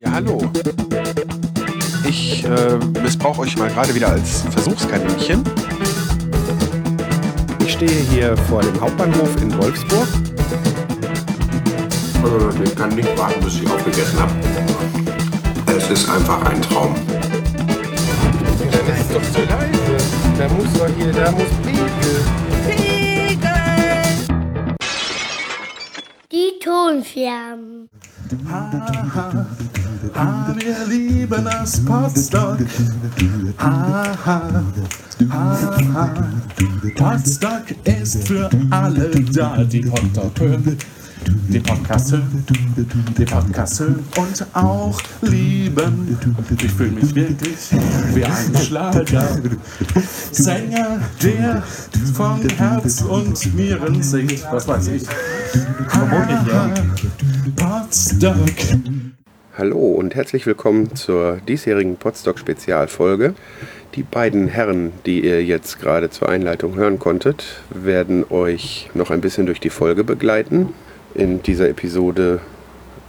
Ja, hallo. Ich äh, missbrauche euch mal gerade wieder als Versuchskaninchen. Ich stehe hier vor dem Hauptbahnhof in Wolfsburg. Äh, Ich kann nicht warten, bis ich aufgegessen habe. Es ist einfach ein Traum. Das ist doch so leise. Da muss doch hier, da muss Pegel. Die Tonfirmen. Ha, wir lieben das Podstock. Ha, ha, ha, ha. Podstock ist für alle da, die Podstock hören. Die Podcast die hören und auch lieben. Ich fühle mich wirklich wie ein Schlager. Sänger, der von Herz und Nieren singt, was weiß ich. Harmonia. Podstock. Hallo und herzlich willkommen zur diesjährigen Podstock-Spezialfolge. Die beiden Herren, die ihr jetzt gerade zur Einleitung hören konntet, werden euch noch ein bisschen durch die Folge begleiten. In dieser Episode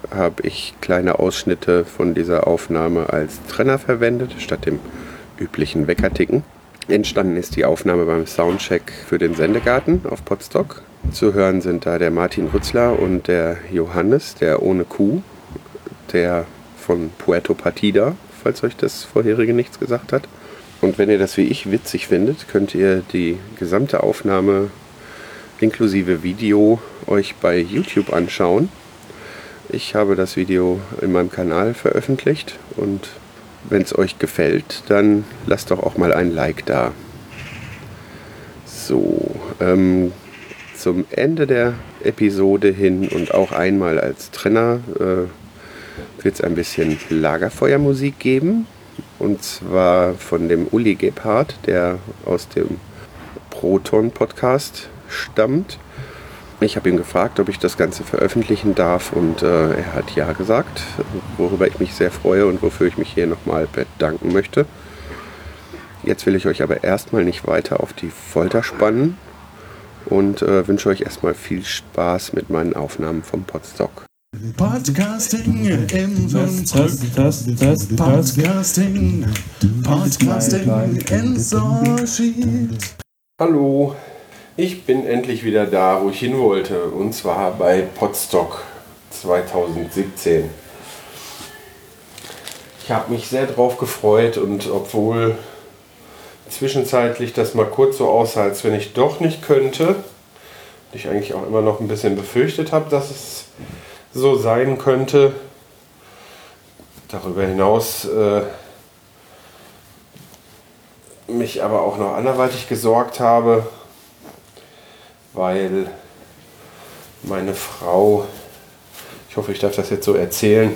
habe ich kleine Ausschnitte von dieser Aufnahme als Trenner verwendet, statt dem üblichen Weckerticken. Entstanden ist die Aufnahme beim Soundcheck für den Sendegarten auf Podstock. Zu hören sind da der Martin Rützler und der Johannes, der ohne Kuh, der von Puerto Partida, falls euch das vorherige nichts gesagt hat. Und wenn ihr das wie ich witzig findet, könnt ihr die gesamte Aufnahme inklusive Video euch bei YouTube anschauen. Ich habe das Video in meinem Kanal veröffentlicht und wenn es euch gefällt, dann lasst doch auch mal ein Like da. So, ähm, zum Ende der Episode hin und auch einmal als Trenner äh, wird es ein bisschen Lagerfeuermusik geben. Und zwar von dem Uli Gebhardt, der aus dem Proton-Podcast stammt. Ich habe ihn gefragt, ob ich das Ganze veröffentlichen darf und äh, er hat ja gesagt, worüber ich mich sehr freue und wofür ich mich hier nochmal bedanken möchte. Jetzt will ich euch aber erstmal nicht weiter auf die Folter spannen und äh, wünsche euch erstmal viel Spaß mit meinen Aufnahmen vom Podstock. Podcasting im Podcasting, Podcasting, Podcasting in. Hallo, ich bin endlich wieder da, wo ich hin wollte, und zwar bei Podstock 2017. Ich habe mich sehr drauf gefreut und obwohl zwischenzeitlich das mal kurz so aussah, als wenn ich doch nicht könnte, ich eigentlich auch immer noch ein bisschen befürchtet habe, dass es so sein könnte. Darüber hinaus äh, mich aber auch noch anderweitig gesorgt habe, weil meine Frau, ich hoffe, ich darf das jetzt so erzählen,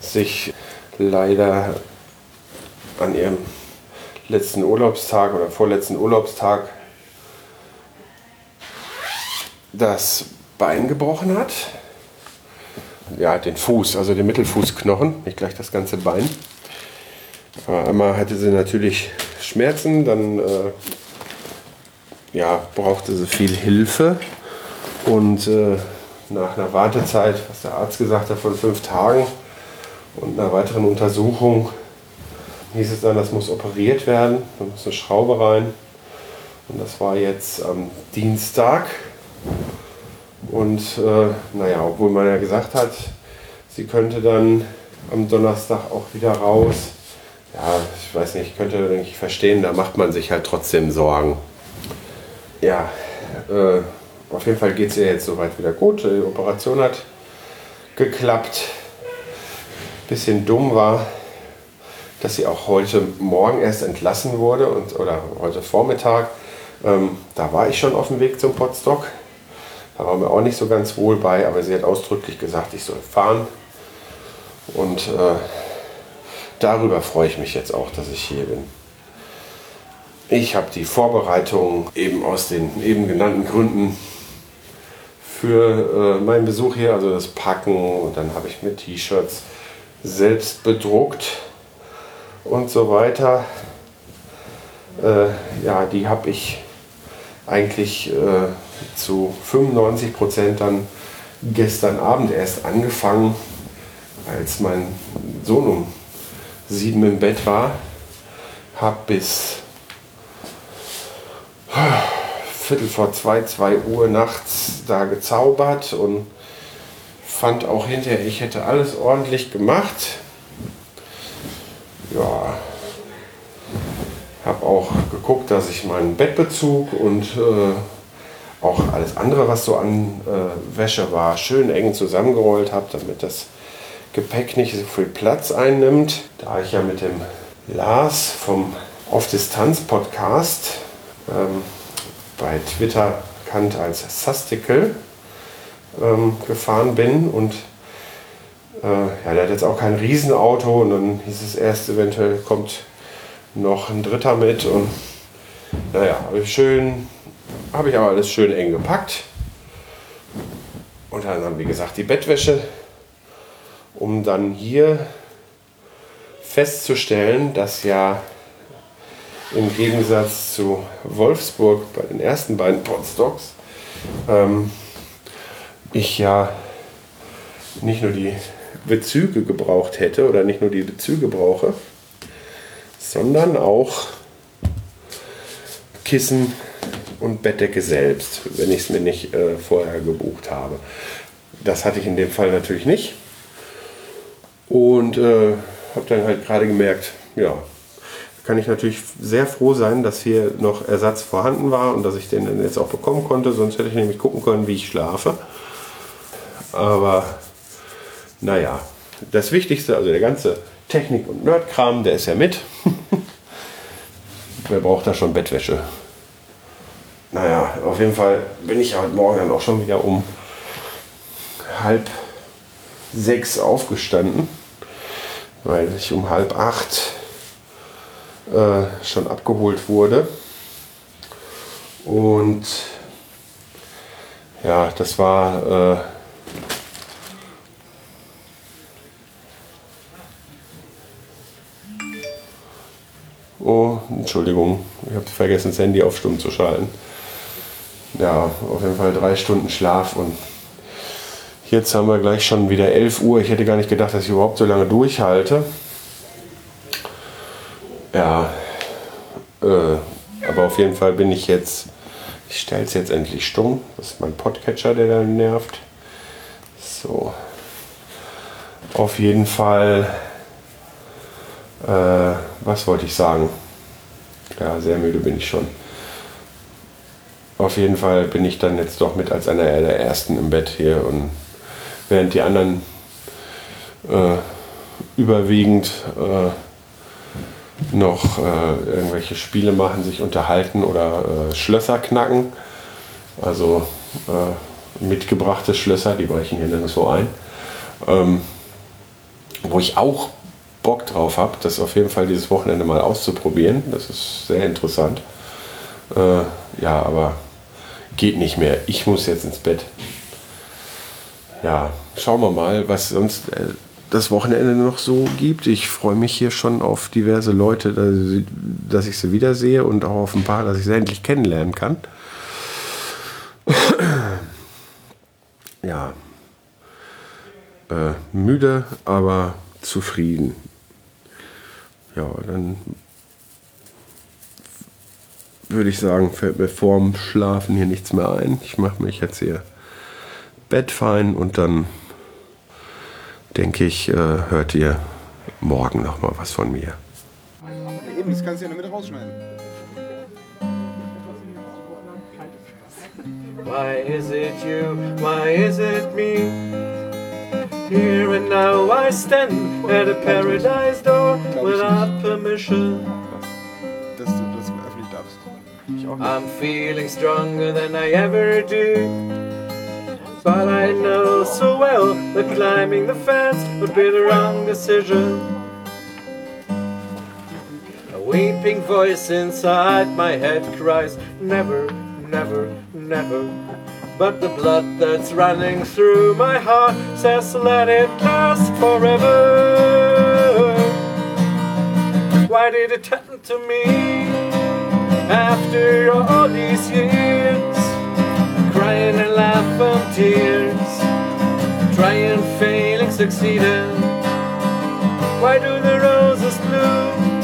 sich leider an ihrem letzten Urlaubstag oder vorletzten Urlaubstag das Bein gebrochen hat. Ja, den Fuß, also den Mittelfußknochen, nicht gleich das ganze Bein. Aber einmal hatte sie natürlich Schmerzen, dann äh, ja, brauchte sie viel Hilfe. Und äh, nach einer Wartezeit, was der Arzt gesagt hat, von fünf Tagen und einer weiteren Untersuchung hieß es dann, das muss operiert werden. Da muss eine Schraube rein. Und das war jetzt am Dienstag. Und äh, naja, obwohl man ja gesagt hat, sie könnte dann am Donnerstag auch wieder raus. Ja, ich weiß nicht, ich könnte denke ich verstehen, da macht man sich halt trotzdem Sorgen. Ja, äh, auf jeden Fall geht es ihr jetzt soweit wieder gut. Die Operation hat geklappt. Bisschen dumm war, dass sie auch heute Morgen erst entlassen wurde und, oder heute Vormittag. Ähm, da war ich schon auf dem Weg zum Potstock. Da war mir auch nicht so ganz wohl bei, aber sie hat ausdrücklich gesagt, ich soll fahren. Und äh, darüber freue ich mich jetzt auch, dass ich hier bin. Ich habe die Vorbereitung eben aus den eben genannten Gründen für äh, meinen Besuch hier, also das Packen und dann habe ich mir T-Shirts selbst bedruckt und so weiter. Äh, ja, die habe ich eigentlich äh, zu 95 Prozent dann gestern Abend erst angefangen. als mein Sohn um sieben im Bett war, habe bis Viertel vor zwei, zwei Uhr nachts da gezaubert und fand auch hinterher, ich hätte alles ordentlich gemacht. Ja, habe auch geguckt, dass ich meinen Bettbezug und äh, auch alles andere, was so an äh, Wäsche war, schön eng zusammengerollt habe, damit das Gepäck nicht so viel Platz einnimmt. Da ich ja mit dem Lars vom Auf Distanz Podcast ähm, bei Twitter bekannt als Sasticle ähm, gefahren bin und äh, ja, der hat jetzt auch kein Riesenauto und dann hieß es erst, eventuell kommt noch ein Dritter mit und naja, habe ich schön, habe ich aber alles schön eng gepackt. Und dann, wie gesagt, die Bettwäsche, um dann hier festzustellen, dass ja im Gegensatz zu Wolfsburg bei den ersten beiden Podstocks ähm, ich ja nicht nur die Bezüge gebraucht hätte oder nicht nur die Bezüge brauche, sondern auch Kissen und Bettdecke selbst, wenn ich es mir nicht äh, vorher gebucht habe. Das hatte ich in dem Fall natürlich nicht. Und äh, habe dann halt gerade gemerkt, ja, kann ich natürlich sehr froh sein, dass hier noch Ersatz vorhanden war und dass ich den jetzt auch bekommen konnte. Sonst hätte ich nämlich gucken können, wie ich schlafe. Aber naja, das Wichtigste, also der ganze Technik- und Nerdkram, der ist ja mit. Wer braucht da schon Bettwäsche? Naja, auf jeden Fall bin ich heute Morgen dann auch schon wieder um halb sechs aufgestanden, weil ich um halb acht äh, schon abgeholt wurde. Und ja, das war äh, Oh, Entschuldigung, ich habe vergessen, das Handy auf Stumm zu schalten. Ja, auf jeden Fall drei Stunden Schlaf und jetzt haben wir gleich schon wieder 11 Uhr. Ich hätte gar nicht gedacht, dass ich überhaupt so lange durchhalte. Ja, äh, aber auf jeden Fall bin ich jetzt, ich stelle es jetzt endlich stumm. Das ist mein Podcatcher, der da nervt. So, auf jeden Fall äh, was wollte ich sagen? Ja, sehr müde bin ich schon. Auf jeden Fall bin ich dann jetzt doch mit als einer der ersten im Bett hier und während die anderen äh, überwiegend äh, noch äh, irgendwelche Spiele machen, sich unterhalten oder äh, Schlösser knacken. Also äh, mitgebrachte Schlösser, die brechen hier nirgendwo ein. Ähm, wo ich auch Bock drauf habe, das auf jeden Fall dieses Wochenende mal auszuprobieren. Das ist sehr interessant. Äh, ja, aber geht nicht mehr. Ich muss jetzt ins Bett. Ja, schauen wir mal, was sonst äh, das Wochenende noch so gibt. Ich freue mich hier schon auf diverse Leute, dass, ich sie wiedersehe und auch auf ein paar, dass ich sie endlich kennenlernen kann. ja, äh, müde, aber zufrieden ja, dann würde ich sagen, fällt mir vorm Schlafen hier nichts mehr ein. Ich mache mich jetzt hier Bett fein und dann denke ich, äh, hört ihr morgen noch mal was von mir. Eben, das kannst du ja in der Mitte rausschneiden. Why is it you? Why is it me? Here and now I stand at a paradise door without permission. Dass du das öffentlich darfst. Ich auch nicht. I'm feeling stronger than I ever do. But I know so well that climbing the fence would be the wrong decision. A weeping voice inside my head cries, Never, never, never. But the blood that's running through my heart says, Let it last forever. Why did it happen to me after all these years? Crying and laughing tears, trying, failing, succeeding. Why do the roses bloom?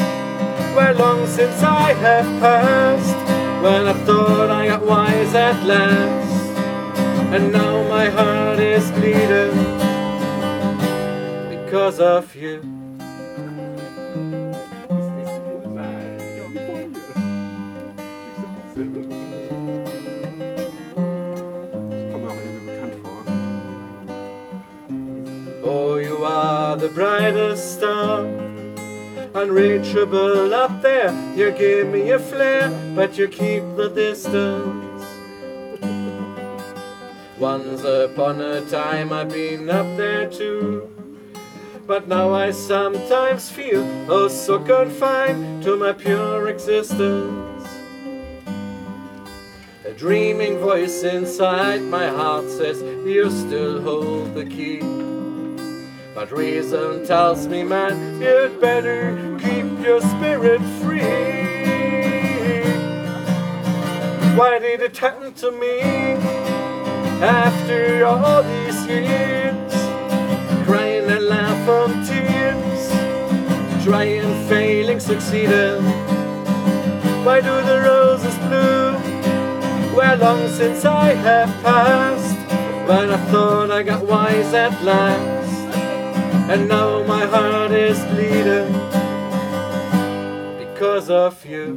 Where long since I have passed when I thought I got wise at last, and now my heart is bleeding because of you. The brightest star, unreachable up there. You give me a flare, but you keep the distance. Once upon a time I've been up there too. But now I sometimes feel oh so confined to my pure existence. A dreaming voice inside my heart says you still hold the key. But reason tells me, man, you'd better keep your spirit free. Why did it happen to me after all these years? Crying and laughing tears, trying, failing, succeeding. Why do the roses bloom? Well, long since I have passed, when I thought I got wise at last. And now my heart is bleeding because of you.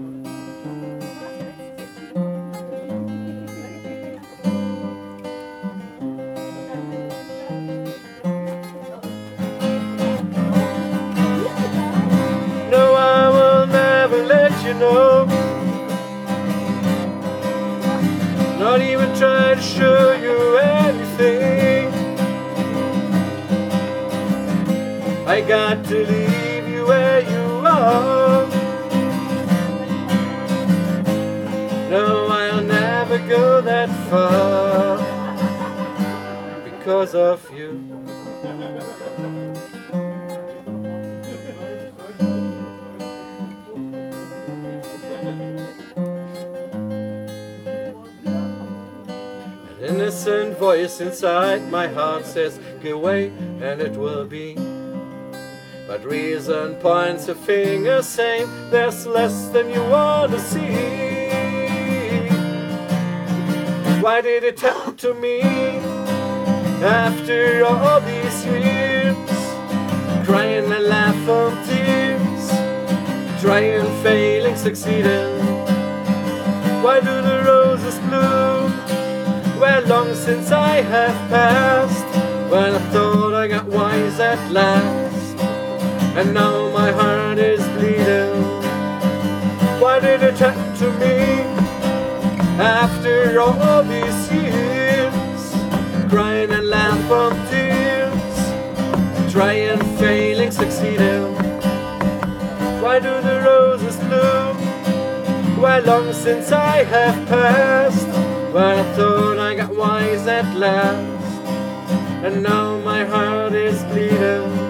No, I will never let you know. Not even try to show you anything. I got to leave you where you are. No, I'll never go that far because of you. An innocent voice inside my heart says, Go away, and it will be. But reason points a finger saying there's less than you want to see. Why did it happen to me after all these years? Crying and laughing tears, trying, failing, succeeding. Why do the roses bloom? Well, long since I have passed, when I thought I got wise at last and now my heart is bleeding. Why did it happen to me after all these years? Crying and laughing tears, trying, failing, succeeding. Why do the roses bloom? Why long since I have passed? When I thought I got wise at last, and now my heart is bleeding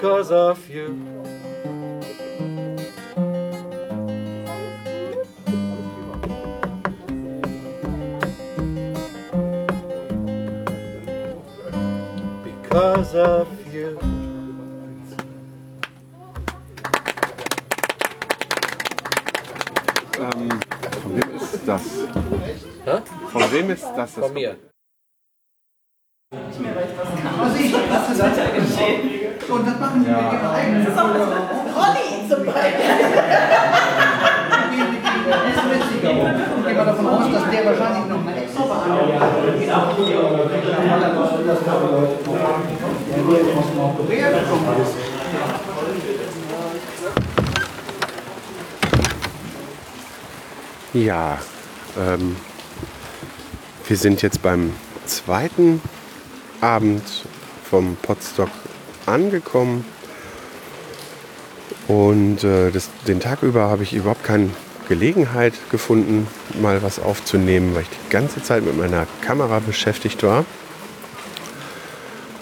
because of you. Because of you. Ähm, von wem ist das? Hä? Von wem ist das? das Von mir. Und das machen sie mit ihrer eigenen Ronny zum Beispiel. Das ist witziger. Ich gehe mal davon aus, dass der wahrscheinlich noch eine extra Behandlung aus Nordkorea gekommen ist. Ja, ähm, wir sind jetzt beim zweiten Abend vom Potstock angekommen. Und äh, das, den Tag über habe ich überhaupt keine Gelegenheit gefunden, mal was aufzunehmen, weil ich die ganze Zeit mit meiner Kamera beschäftigt war.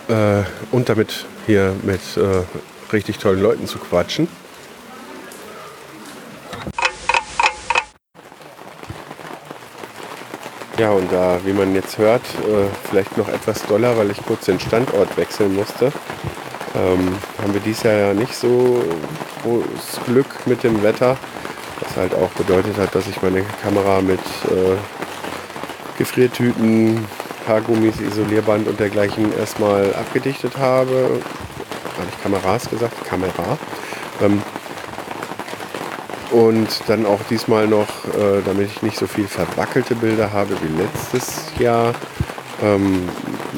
Äh, und damit hier mit äh, richtig tollen Leuten zu quatschen. Ja, und da, wie man jetzt hört, äh, vielleicht noch etwas doller, weil ich kurz den Standort wechseln musste, ähm, haben wir dieses Jahr ja nicht so großes Glück mit dem Wetter. Was halt auch bedeutet hat, dass ich meine Kamera mit äh, Gefriertüten, Haargummis, Isolierband und dergleichen erstmal abgedichtet habe. Habe ich Kameras gesagt? Kamera. Ähm, und dann auch diesmal noch, äh, damit ich nicht so viel verwackelte Bilder habe wie letztes Jahr, ähm,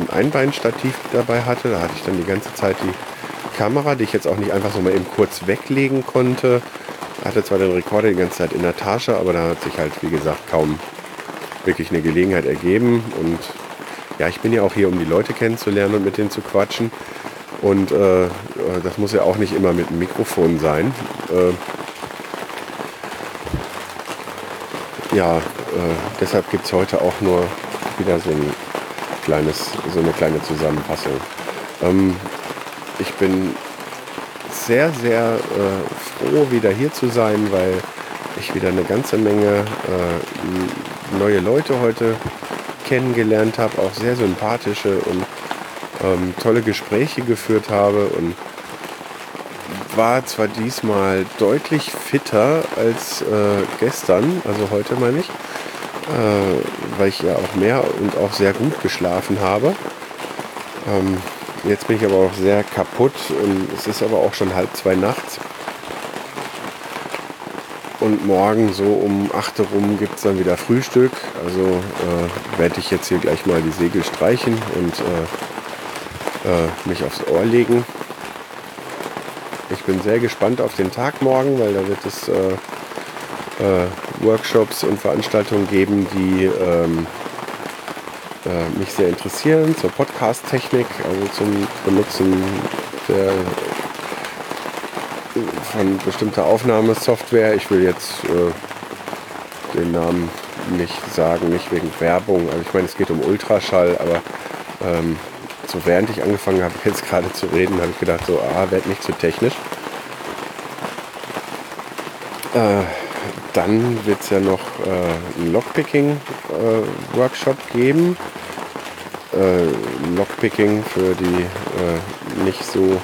ein Einbeinstativ dabei hatte. Da hatte ich dann die ganze Zeit die Kamera, die ich jetzt auch nicht einfach so mal eben kurz weglegen konnte. Hatte zwar den Rekorder die ganze Zeit in der Tasche, aber da hat sich halt, wie gesagt, kaum wirklich eine Gelegenheit ergeben. Und ja, ich bin ja auch hier, um die Leute kennenzulernen und mit denen zu quatschen. Und äh, das muss ja auch nicht immer mit einem Mikrofon sein. Äh, ja, äh, deshalb gibt es heute auch nur wieder so ein kleines, so eine kleine Zusammenfassung. Ähm, ich bin sehr, sehr äh, froh, wieder hier zu sein, weil ich wieder eine ganze Menge äh, neue Leute heute kennengelernt habe, auch sehr sympathische und ähm, tolle Gespräche geführt habe und war zwar diesmal deutlich fitter als äh, gestern, also heute meine ich, äh, weil ich ja auch mehr und auch sehr gut geschlafen habe. Ähm, jetzt bin ich aber auch sehr kaputt und es ist aber auch schon halb zwei nachts. Und morgen so um 8 Uhr rum gibt es dann wieder Frühstück. Also äh, werde ich jetzt hier gleich mal die Segel streichen und äh, äh, mich aufs Ohr legen. Ich bin sehr gespannt auf den Tag morgen, weil da wird es äh, äh, Workshops und Veranstaltungen geben, die ähm, äh, mich sehr interessieren zur Podcast-Technik, also zum Benutzen der, von bestimmter Aufnahmesoftware. Ich will jetzt äh, den Namen nicht sagen, nicht wegen Werbung. Also ich meine, es geht um Ultraschall, aber ähm, so während ich angefangen habe, jetzt gerade zu reden, habe ich gedacht, so, ah, werd nicht zu technisch. Äh, dann wird es ja noch äh, einen Lockpicking-Workshop äh, geben. Äh, Lockpicking für die äh, nicht so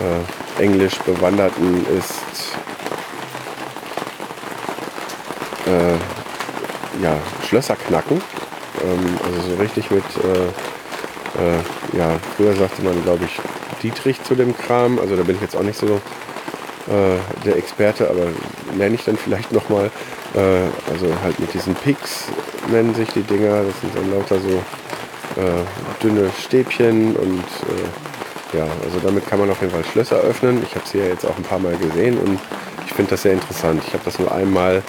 äh, englisch bewanderten ist ja, Schlösser knacken. Ähm, also so richtig mit äh, ja, früher sagte man, glaube ich, Dietrich zu dem Kram. Also da bin ich jetzt auch nicht so äh, der Experte, aber nenne ich dann vielleicht nochmal. Äh, also halt mit diesen Picks nennen sich die Dinger. Das sind dann lauter so äh, dünne Stäbchen und äh, ja, also damit kann man auf jeden Fall Schlösser öffnen. Ich habe sie ja jetzt auch ein paar Mal gesehen und ich finde das sehr interessant. Ich habe das nur einmal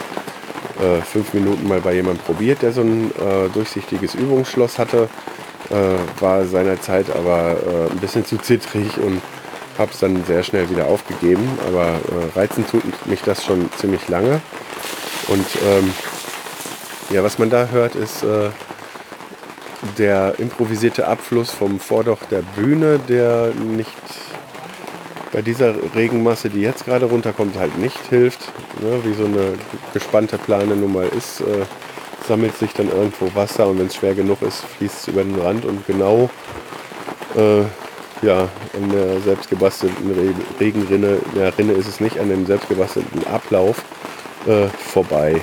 äh, fünf Minuten mal bei jemandem probiert, der so ein äh, durchsichtiges Übungsschloss hatte. War seinerzeit aber ein bisschen zu zittrig und habe es dann sehr schnell wieder aufgegeben. Aber äh, reizen tut mich das schon ziemlich lange. Und ähm, ja, was man da hört, ist äh, der improvisierte Abfluss vom Vordach der Bühne, der nicht bei dieser Regenmasse, die jetzt gerade runterkommt, halt nicht hilft. Ne, wie so eine gespannte Plane nun mal ist. Äh, sammelt sich dann irgendwo Wasser und wenn es schwer genug ist, fließt es über den Rand und genau äh, ja, an der selbstgebastelten Regenrinne, in der Rinne ist es nicht, an dem selbstgebastelten Ablauf äh, vorbei.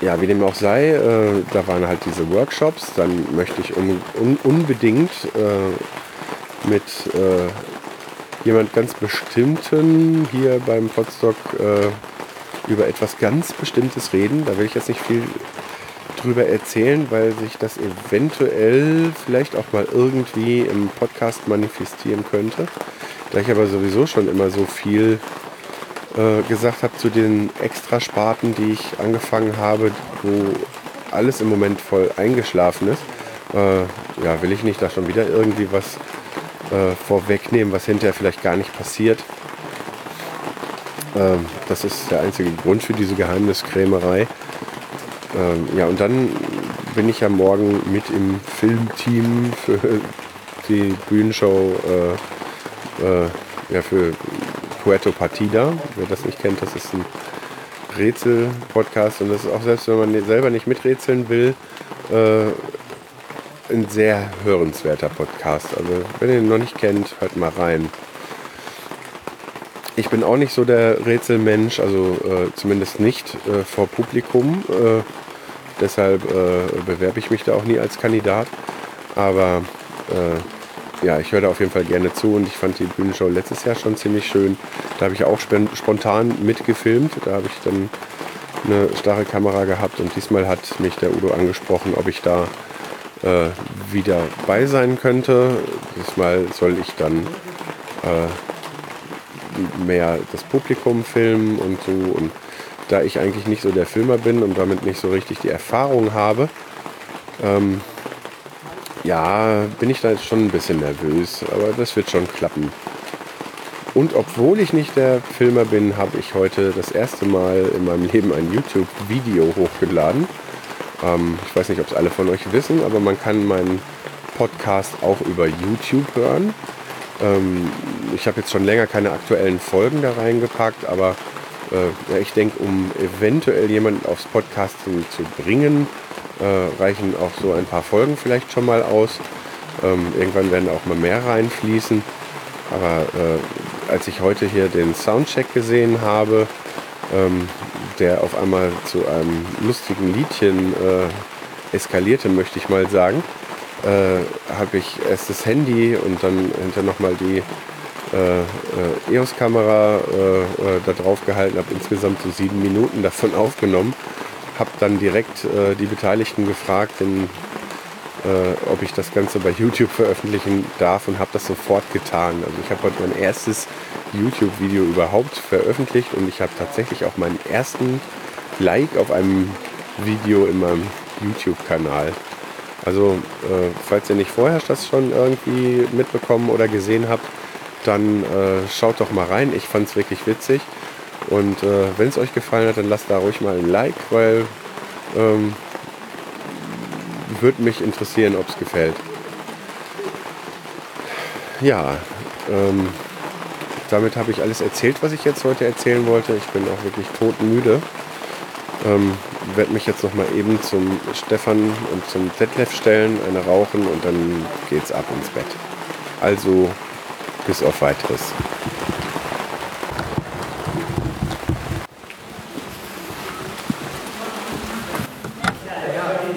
Ja, wie dem auch sei, äh, da waren halt diese Workshops. Dann möchte ich un un unbedingt äh, mit äh, jemand ganz Bestimmten hier beim Potsdok äh, über etwas ganz Bestimmtes reden. Da will ich jetzt nicht viel drüber erzählen, weil sich das eventuell vielleicht auch mal irgendwie im Podcast manifestieren könnte. Da ich aber sowieso schon immer so viel äh, gesagt habe zu den Extrasparten, die ich angefangen habe, wo alles im Moment voll eingeschlafen ist, äh, ja, will ich nicht da schon wieder irgendwie was äh, vorwegnehmen, was hinterher vielleicht gar nicht passiert. Ähm, das ist der einzige Grund für diese Geheimniskrämerei. Ähm, ja, und dann bin ich ja morgen mit im Filmteam für die Bühnenshow äh, äh, ja, für Puerto Partida. Wer das nicht kennt, das ist ein Rätsel-Podcast und das ist auch selbst, wenn man selber nicht miträtseln will, äh, ein sehr hörenswerter Podcast. Also wenn ihr ihn noch nicht kennt, hört mal rein. Ich bin auch nicht so der Rätselmensch, also äh, zumindest nicht äh, vor Publikum. Äh, deshalb äh, bewerbe ich mich da auch nie als Kandidat. Aber äh, ja, ich höre da auf jeden Fall gerne zu und ich fand die Bühnenshow letztes Jahr schon ziemlich schön. Da habe ich auch spontan mitgefilmt. Da habe ich dann eine starre Kamera gehabt und diesmal hat mich der Udo angesprochen, ob ich da äh, wieder bei sein könnte. Diesmal soll ich dann äh, mehr das Publikum filmen und so. Und da ich eigentlich nicht so der Filmer bin und damit nicht so richtig die Erfahrung habe, ähm, ja, bin ich da jetzt schon ein bisschen nervös, aber das wird schon klappen. Und obwohl ich nicht der Filmer bin, habe ich heute das erste Mal in meinem Leben ein YouTube-Video hochgeladen. Ähm, ich weiß nicht, ob es alle von euch wissen, aber man kann meinen Podcast auch über YouTube hören. Ähm, ich habe jetzt schon länger keine aktuellen Folgen da reingepackt, aber äh, ich denke, um eventuell jemanden aufs Podcasting zu bringen, äh, reichen auch so ein paar Folgen vielleicht schon mal aus. Ähm, irgendwann werden auch mal mehr reinfließen. Aber äh, als ich heute hier den Soundcheck gesehen habe, ähm, der auf einmal zu einem lustigen Liedchen äh, eskalierte, möchte ich mal sagen, äh, habe ich erst das Handy und dann hinter nochmal die äh, äh, EOS-Kamera äh, äh, da drauf gehalten, habe insgesamt so sieben Minuten davon aufgenommen, habe dann direkt die Beteiligten gefragt, äh, ob ich das Ganze bei YouTube veröffentlichen darf und habe das sofort getan. Also ich habe heute mein erstes YouTube-Video überhaupt veröffentlicht und ich habe tatsächlich auch meinen ersten Like auf einem Video in meinem YouTube-Kanal. Also äh, falls ihr nicht vorher das schon irgendwie mitbekommen oder gesehen habt, dann äh, schaut doch mal rein. Ich fand es wirklich witzig. Und äh, wenn es euch gefallen hat, dann lasst da ruhig mal ein Like, weil ähm, würde mich interessieren, ob es gefällt. Ja, ähm, damit habe ich alles erzählt, was ich jetzt heute erzählen wollte. Ich bin auch wirklich todmüde. Ähm, werde mich jetzt noch mal eben zum Stefan und zum Detlef stellen, eine rauchen und dann geht's ab ins Bett. Also bis auf weiteres.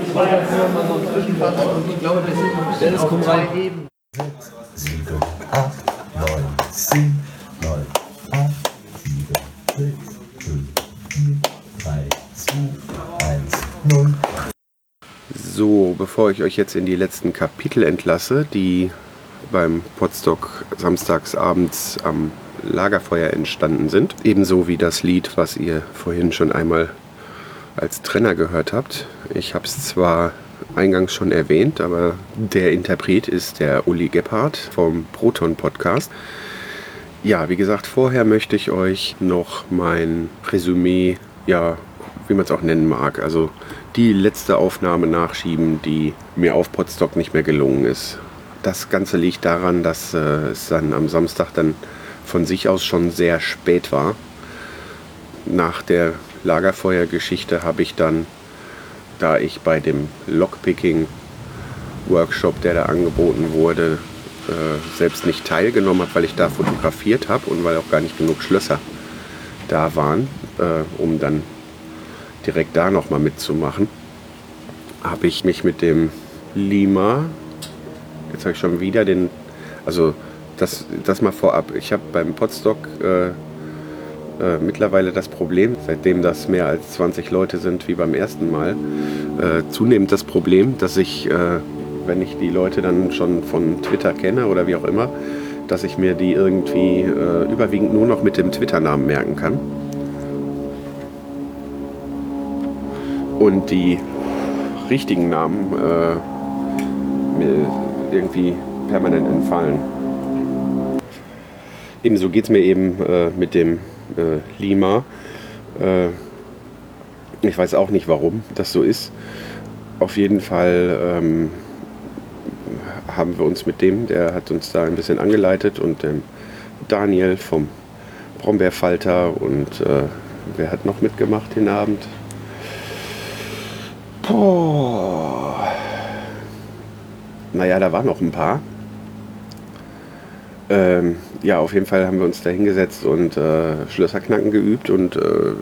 Das war jetzt nur mal so ein und ich glaube, wir sind ein bisschen Dennis, komm auf rein. zwei Ebenen. 7, 8, 9, 10, 9, 8, 7, 6, 5, 4, 3, 2, 1, 0. So, bevor ich euch jetzt in die letzten Kapitel entlasse, die beim Potstock samstags abends am Lagerfeuer entstanden sind, ebenso wie das Lied, was ihr vorhin schon einmal als Trenner gehört habt. Ich habe es zwar eingangs schon erwähnt, aber der Interpret ist der Uli Gebhardt vom Proton Podcast. Ja, wie gesagt, vorher möchte ich euch noch mein Resümee, ja, wie man es auch nennen mag, also die letzte Aufnahme nachschieben, die mir auf Podstock nicht mehr gelungen ist. Das Ganze liegt daran, dass äh, es dann am Samstag dann von sich aus schon sehr spät war. Nach der Lagerfeuergeschichte habe ich dann, da ich bei dem Lockpicking-Workshop, der da angeboten wurde, äh, selbst nicht teilgenommen habe, weil ich da fotografiert habe und weil auch gar nicht genug Schlösser da waren, äh, um dann direkt da nochmal mitzumachen, habe ich mich mit dem Lima, jetzt habe ich schon wieder den, also das, das mal vorab, ich habe beim Podstock äh, äh, mittlerweile das Problem, seitdem das mehr als 20 Leute sind wie beim ersten Mal, äh, zunehmend das Problem, dass ich, äh, wenn ich die Leute dann schon von Twitter kenne oder wie auch immer, dass ich mir die irgendwie äh, überwiegend nur noch mit dem Twitter-Namen merken kann. Und die richtigen Namen äh, mir irgendwie permanent entfallen. Ebenso geht es mir eben äh, mit dem äh, Lima. Äh, ich weiß auch nicht, warum das so ist. Auf jeden Fall ähm, haben wir uns mit dem, der hat uns da ein bisschen angeleitet und dem Daniel vom Brombeerfalter und äh, wer hat noch mitgemacht den Abend? Boah. Naja, da waren noch ein paar. Ähm, ja, auf jeden Fall haben wir uns da hingesetzt und äh, Schlösserknacken geübt und äh,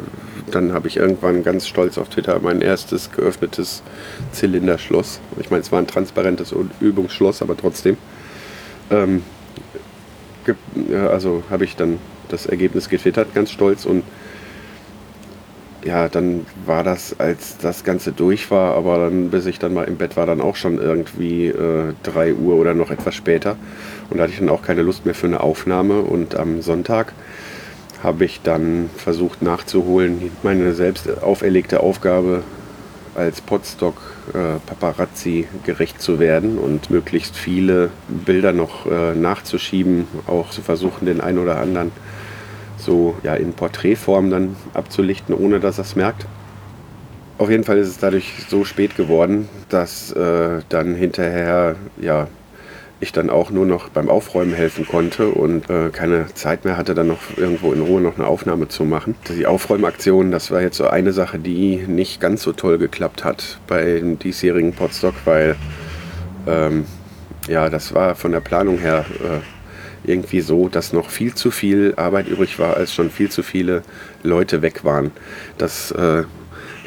dann habe ich irgendwann ganz stolz auf Twitter mein erstes geöffnetes Zylinderschloss. Ich meine, es war ein transparentes Übungsschloss, aber trotzdem. Ähm, also habe ich dann das Ergebnis getwittert, ganz stolz und ja, dann war das, als das Ganze durch war, aber dann, bis ich dann mal im Bett war, dann auch schon irgendwie äh, 3 Uhr oder noch etwas später. Und da hatte ich dann auch keine Lust mehr für eine Aufnahme. Und am Sonntag habe ich dann versucht nachzuholen, meine selbst auferlegte Aufgabe als Podstock äh, Paparazzi gerecht zu werden und möglichst viele Bilder noch äh, nachzuschieben, auch zu versuchen, den einen oder anderen so ja, in Porträtform dann abzulichten, ohne dass er es merkt. Auf jeden Fall ist es dadurch so spät geworden, dass äh, dann hinterher ja, ich dann auch nur noch beim Aufräumen helfen konnte und äh, keine Zeit mehr hatte, dann noch irgendwo in Ruhe noch eine Aufnahme zu machen. Die Aufräumaktion, das war jetzt so eine Sache, die nicht ganz so toll geklappt hat bei dem diesjährigen Podstock, weil ähm, ja, das war von der Planung her äh, irgendwie so, dass noch viel zu viel Arbeit übrig war, als schon viel zu viele Leute weg waren. Das äh,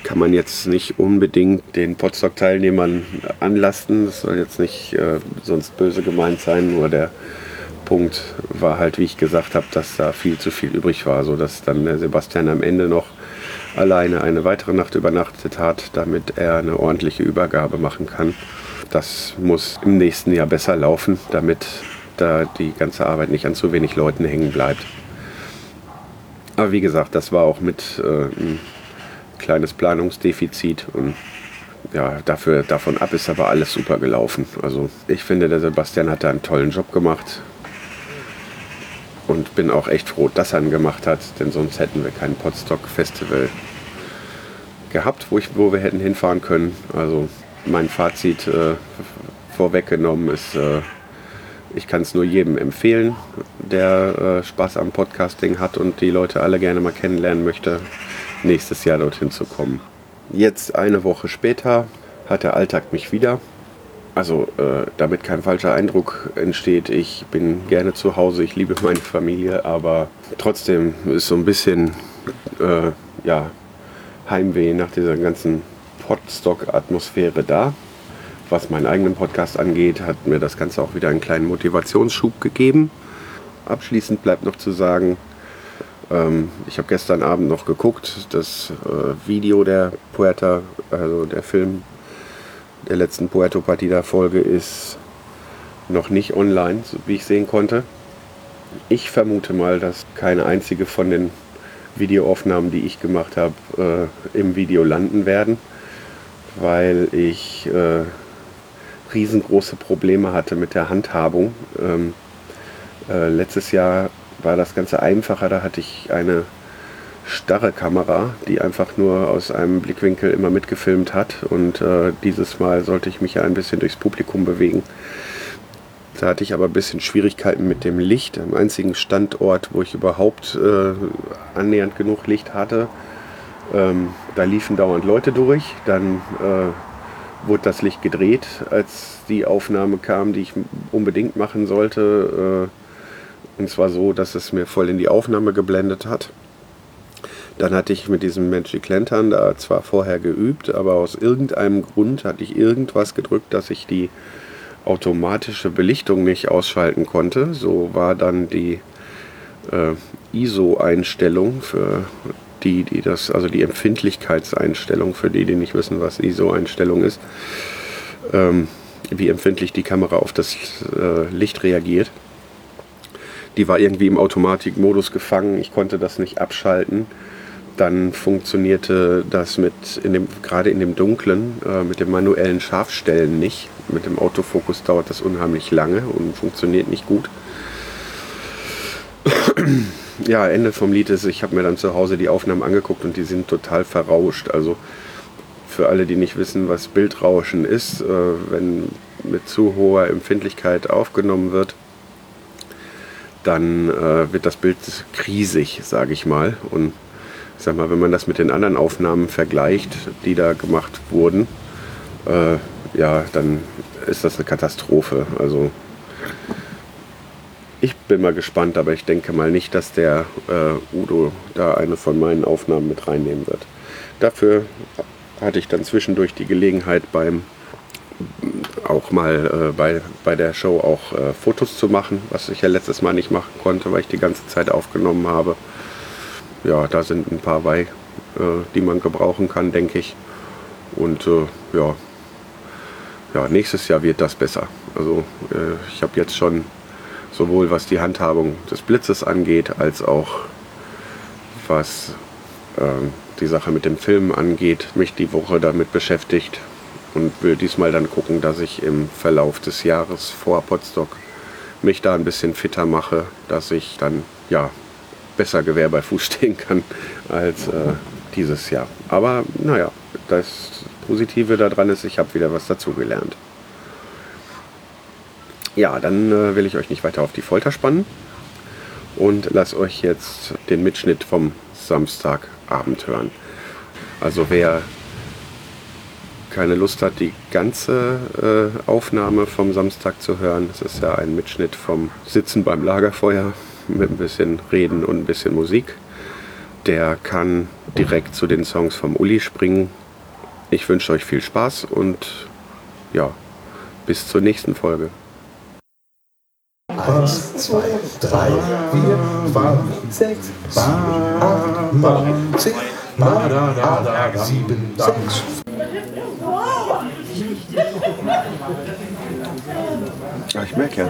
kann man jetzt nicht unbedingt den Potsdok-Teilnehmern anlasten. Das soll jetzt nicht äh, sonst böse gemeint sein, nur der Punkt war halt, wie ich gesagt habe, dass da viel zu viel übrig war, sodass dann der Sebastian am Ende noch alleine eine weitere Nacht übernachtet hat, damit er eine ordentliche Übergabe machen kann. Das muss im nächsten Jahr besser laufen, damit da die ganze Arbeit nicht an zu wenig Leuten hängen bleibt. Aber wie gesagt, das war auch mit äh, ein kleines Planungsdefizit und ja, dafür, davon ab ist aber alles super gelaufen. Also ich finde, der Sebastian hat da einen tollen Job gemacht und bin auch echt froh, dass er ihn gemacht hat, denn sonst hätten wir kein Podstock Festival gehabt, wo, ich, wo wir hätten hinfahren können. Also mein Fazit äh, vorweggenommen ist, äh, ich kann es nur jedem empfehlen, der äh, Spaß am Podcasting hat und die Leute alle gerne mal kennenlernen möchte, nächstes Jahr dorthin zu kommen. Jetzt eine Woche später hat der Alltag mich wieder. Also äh, damit kein falscher Eindruck entsteht. Ich bin gerne zu Hause, ich liebe meine Familie, aber trotzdem ist so ein bisschen äh, ja, Heimweh nach dieser ganzen Podstock-Atmosphäre da was meinen eigenen Podcast angeht, hat mir das Ganze auch wieder einen kleinen Motivationsschub gegeben. Abschließend bleibt noch zu sagen, ähm, ich habe gestern Abend noch geguckt, das äh, Video der Puerta, also der Film der letzten Puerto Partida Folge ist noch nicht online, so wie ich sehen konnte. Ich vermute mal, dass keine einzige von den Videoaufnahmen, die ich gemacht habe, äh, im Video landen werden, weil ich äh, riesengroße Probleme hatte mit der Handhabung. Ähm, äh, letztes Jahr war das Ganze einfacher, da hatte ich eine starre Kamera, die einfach nur aus einem Blickwinkel immer mitgefilmt hat. Und äh, dieses Mal sollte ich mich ja ein bisschen durchs Publikum bewegen. Da hatte ich aber ein bisschen Schwierigkeiten mit dem Licht. Am einzigen Standort, wo ich überhaupt äh, annähernd genug Licht hatte, ähm, da liefen dauernd Leute durch. Dann äh, wurde das Licht gedreht, als die Aufnahme kam, die ich unbedingt machen sollte. Äh, und zwar so, dass es mir voll in die Aufnahme geblendet hat. Dann hatte ich mit diesem Magic Lantern da zwar vorher geübt, aber aus irgendeinem Grund hatte ich irgendwas gedrückt, dass ich die automatische Belichtung nicht ausschalten konnte. So war dann die äh, ISO-Einstellung für die, die das, also die Empfindlichkeitseinstellung für die, die nicht wissen, was ISO-Einstellung ist, ähm, wie empfindlich die Kamera auf das äh, Licht reagiert. Die war irgendwie im Automatikmodus gefangen, ich konnte das nicht abschalten. Dann funktionierte das mit in dem, gerade in dem Dunklen äh, mit dem manuellen Scharfstellen nicht. Mit dem Autofokus dauert das unheimlich lange und funktioniert nicht gut ja, Ende vom Lied ist, ich habe mir dann zu Hause die Aufnahmen angeguckt und die sind total verrauscht. Also für alle, die nicht wissen, was Bildrauschen ist, äh, wenn mit zu hoher Empfindlichkeit aufgenommen wird, dann äh, wird das Bild krisig, sage ich mal. Und ich sag mal, wenn man das mit den anderen Aufnahmen vergleicht, die da gemacht wurden, äh, ja, dann ist das eine Katastrophe. Also ich bin mal gespannt, aber ich denke mal nicht, dass der äh, Udo da eine von meinen Aufnahmen mit reinnehmen wird. Dafür hatte ich dann zwischendurch die Gelegenheit beim auch mal äh, bei, bei der Show auch äh, Fotos zu machen, was ich ja letztes Mal nicht machen konnte, weil ich die ganze Zeit aufgenommen habe. Ja, da sind ein paar bei, äh, die man gebrauchen kann, denke ich. Und äh, ja, ja, nächstes Jahr wird das besser. Also äh, ich habe jetzt schon sowohl was die Handhabung des Blitzes angeht, als auch was ähm, die Sache mit dem Film angeht, mich die Woche damit beschäftigt und will diesmal dann gucken, dass ich im Verlauf des Jahres vor Potsdok mich da ein bisschen fitter mache, dass ich dann ja besser Gewehr bei Fuß stehen kann als äh, dieses Jahr. Aber naja, das Positive daran ist, ich habe wieder was dazugelernt. Ja, dann äh, will ich euch nicht weiter auf die Folter spannen und lasse euch jetzt den Mitschnitt vom Samstagabend hören. Also wer keine Lust hat, die ganze äh, Aufnahme vom Samstag zu hören, das ist ja ein Mitschnitt vom Sitzen beim Lagerfeuer mit ein bisschen Reden und ein bisschen Musik. Der kann direkt zu den Songs vom Uli springen. Ich wünsche euch viel Spaß und ja, bis zur nächsten Folge. Eins, zwei, drei, vier, fünf, sechs, sieben, acht, neun, zehn, neun, acht, sieben, sechs. Ja, ich merke ja,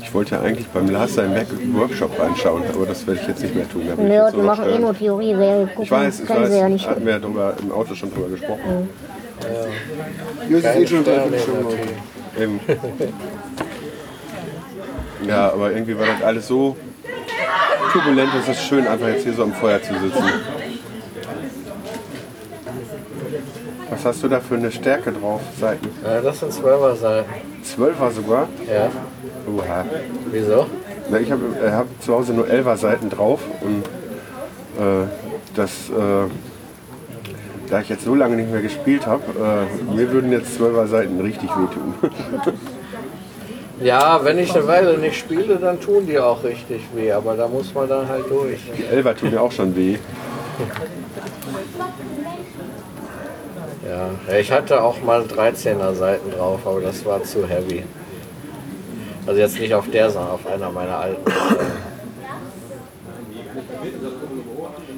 ich wollte ja eigentlich beim Lars seinen Workshop reinschauen, aber das werde ich jetzt nicht mehr tun. Da bin ich Ja, jetzt die machen eh nur Theorie. Wer gucken, Ich weiß, ich weiß, sie ja nicht. hatten wir ja drüber, im Auto schon drüber gesprochen. Ja, ist eh schon dreiviertel Stunde. Eben. Ja, aber irgendwie war das alles so turbulent, es ist schön, einfach jetzt hier so am Feuer zu sitzen. Was hast du da für eine Stärke drauf? Seiten? Ja, das sind Zwölfer Seiten. Zwölfer sogar? Ja. Oha. Wieso? Na, ich habe äh, hab zu Hause nur Elfer Seiten drauf und äh, das, äh, da ich jetzt so lange nicht mehr gespielt habe, äh, mir würden jetzt Zwölfer Seiten richtig wehtun. Ja, wenn ich eine Weile nicht spiele, dann tun die auch richtig weh, aber da muss man dann halt durch. Die Elfer tun mir auch schon weh. Ja, ich hatte auch mal 13er Seiten drauf, aber das war zu heavy. Also jetzt nicht auf der, sondern auf einer meiner alten.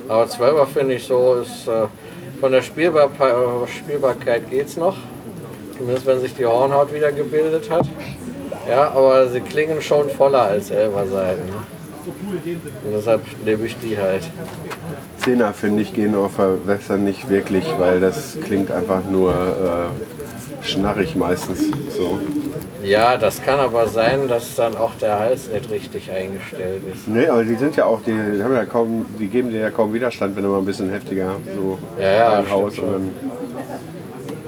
aber 12er finde ich so, ist äh, von der Spielbar Spielbarkeit geht's noch. Zumindest wenn sich die Hornhaut wieder gebildet hat. Ja, aber sie klingen schon voller als 11er Seiten. Und deshalb nehme ich die halt. Zehner finde ich gehen auf der Western nicht wirklich, weil das klingt einfach nur äh, schnarrig meistens. So. Ja, das kann aber sein, dass dann auch der Hals nicht richtig eingestellt ist. Nee, aber die sind ja auch, die, haben ja kaum, die geben dir ja kaum Widerstand, wenn du mal ein bisschen heftiger so Ja, ja, reinhaust. stimmt und dann-